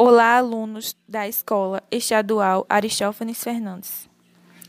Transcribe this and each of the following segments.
Olá, alunos da Escola Estadual Aristófanes Fernandes.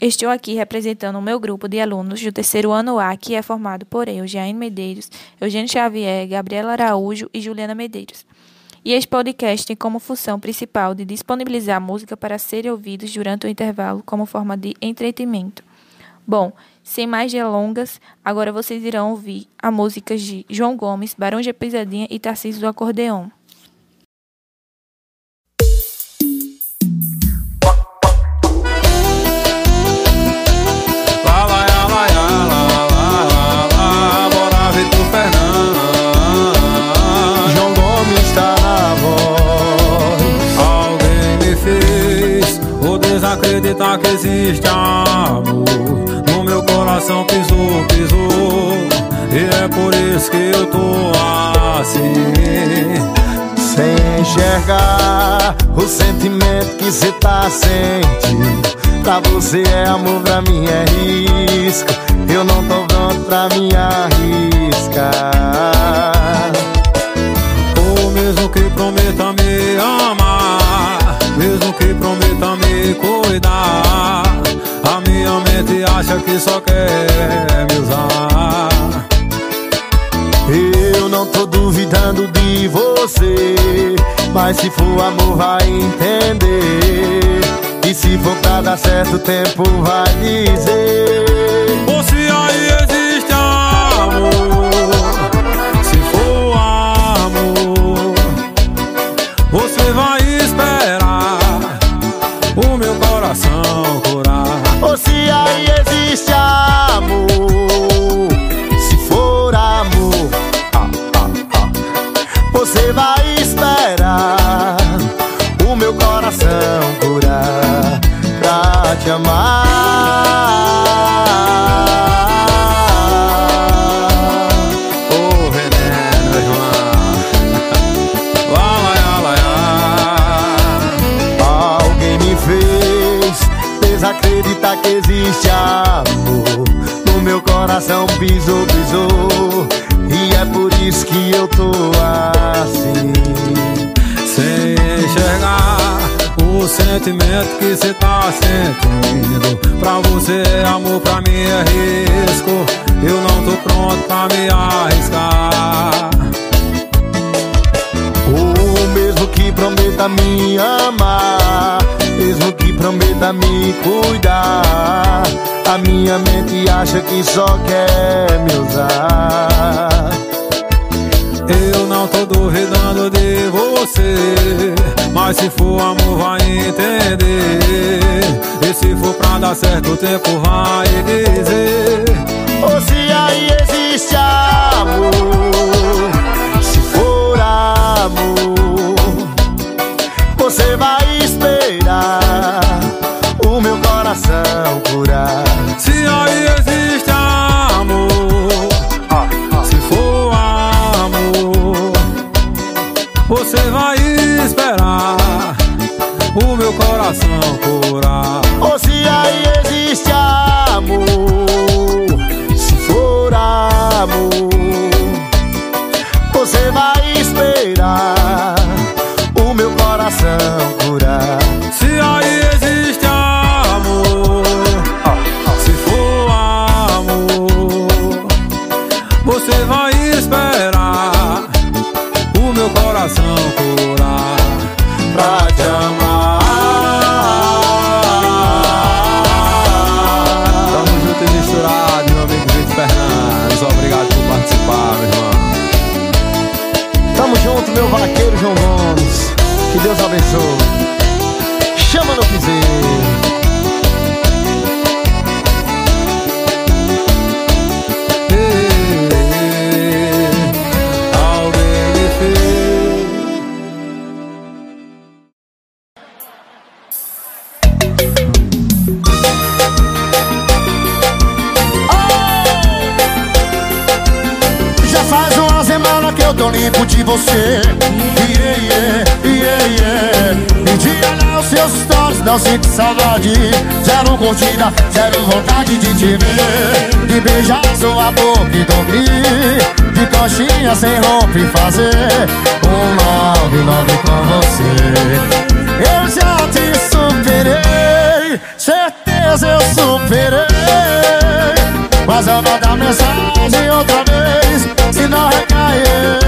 Estou aqui representando o meu grupo de alunos do terceiro ano A, que é formado por eu, Jaine Medeiros, Eugênio Xavier, Gabriela Araújo e Juliana Medeiros. E este podcast tem como função principal de disponibilizar música para serem ouvidos durante o intervalo como forma de entretenimento. Bom, sem mais delongas, agora vocês irão ouvir a músicas de João Gomes, Barão de Pisadinha e Tarcísio do Acordeão. Acreditar que existe amor. No meu coração pisou, pisou. E é por isso que eu tô assim. Sem enxergar o sentimento que cê tá sentindo. Pra você é amor, pra mim é risco Eu não tô pronto pra me arriscar acha que só quer me usar? Eu não tô duvidando de você Mas se for amor vai entender. E se for pra dar certo o tempo vai dizer desacreditar que existe amor No meu coração pisou, pisou E é por isso que eu tô assim. Sem enxergar o sentimento que cê tá sentindo. Pra você é amor, pra mim é risco. Eu não tô pronto pra me arriscar. Ou mesmo que prometa me amar Mesmo que prometa me cuidar. A minha mente acha que só quer me usar. Eu não tô duvidando de você Mas se for amor vai entender. E se for pra dar certo o tempo vai dizer. Ou se aí existe amor Obrigado por participar, meu irmão Tamo junto, meu vaqueiro João Gomes. Que Deus abençoe. Chama no piseiro. você. Yeah, yeah, yeah, yeah. E dia lá os seus stories, não sinto saudade. Zero curtida, zero vontade de te ver. De beijar sua boca e dormir. De coxinha sem roupa e fazer. Um love, love com você. Eu já te superei, certeza eu superei. Mas eu vou dar mensagem outra vez Se não recair.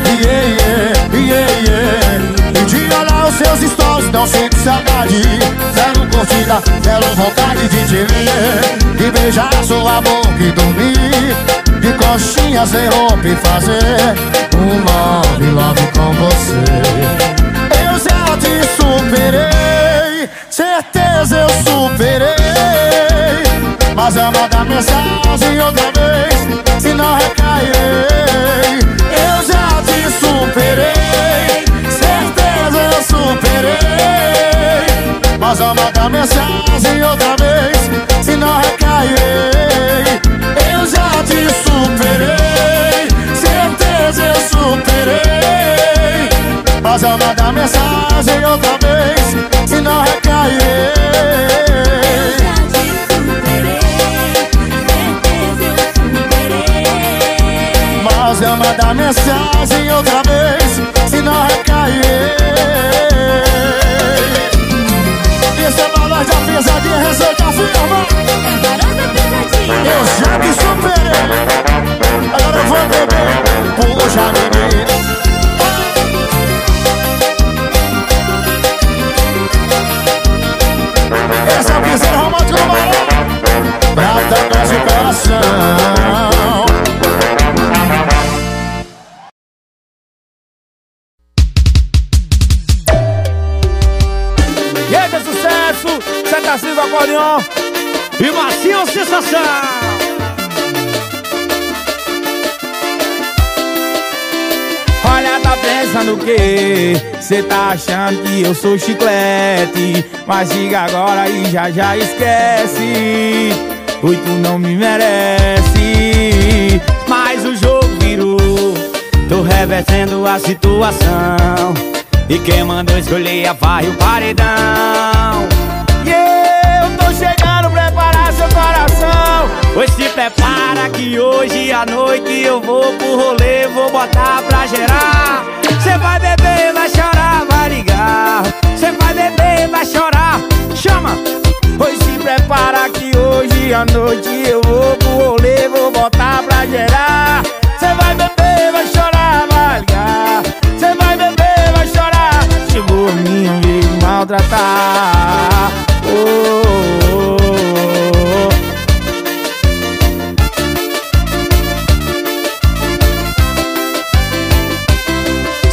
não sinto saudade. Zero curtida, zero vontade de te ver. De beijar sua boca e dormir. De coxinha sem roupa e fazer Um love, love com você. Eu já te superei Certeza eu superei. Mas eu mandar mensagem outra vez Se não recairei. Eu já te superei Certeza eu superei Mas eu mandar mensagem outra vez Se não recairei. Eu já te superei Certeza eu superei. Mas eu mandar mensagem outra vez Se não recairei. Mas eu mandar mensagem outra vez Se não recairei coração E que sucesso! Senta assim do acordeon e macia sensação! Olha, tá pensando o quê? Cê tá achando que eu sou chiclete Mas diga agora e já já esquece Oi, tu não me merece Mas o jogo virou. Tô revertendo a situação. E quem mandou escolher a vai o paredão? E eu tô chegando preparar seu coração. Pois se prepara que hoje à noite eu vou pro rolê Vou botar pra gerar. Cê vai beber, vai chorar, vai ligar. Cê vai beber, à noite eu vou pro rolê Vou botar pra gerar. Cê vai beber, vai chorar, vai ligar. Cê vai beber, vai chorar. Chegou a minha vez de maltratar. Oh, oh, oh.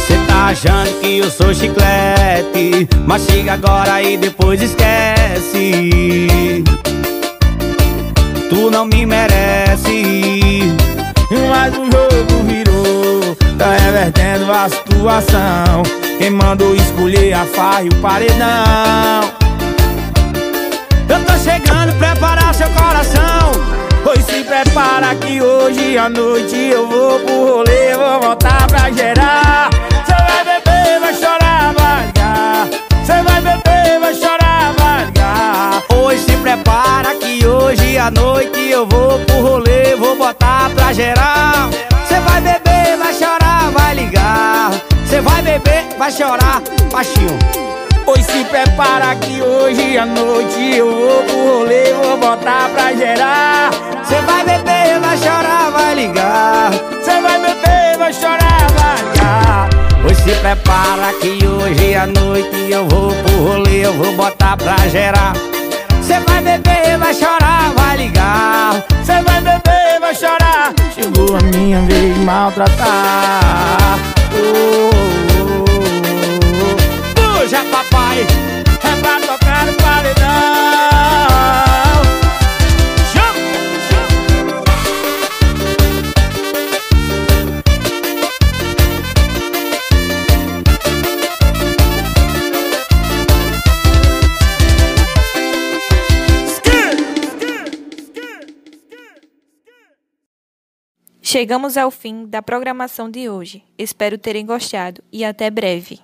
Cê tá achando que eu sou chiclete Mas chega agora e depois esquece Tu não me merece. Mas o jogo virou Tá revertendo a situação. Quem mandou escolher a farra e o paredão. Eu tô chegando, preparar seu coração. Pois se prepara que hoje à noite eu vou pro rolê Vou voltar pra gerar chorar, baixinho Pois se prepara que hoje à noite eu vou pro rolê, vou botar pra gerar. Cê vai beber, vai chorar, vai ligar. Cê vai beber, vai chorar, vai ligar. Pois se prepara que hoje à noite eu vou pro rolê, eu vou botar pra gerar. Cê vai beber, vai chorar, vai ligar. Cê vai beber, vai chorar. Chegou a minha vez de maltratar. Oh, Chegamos ao fim da programação de hoje. Espero terem gostado e até breve.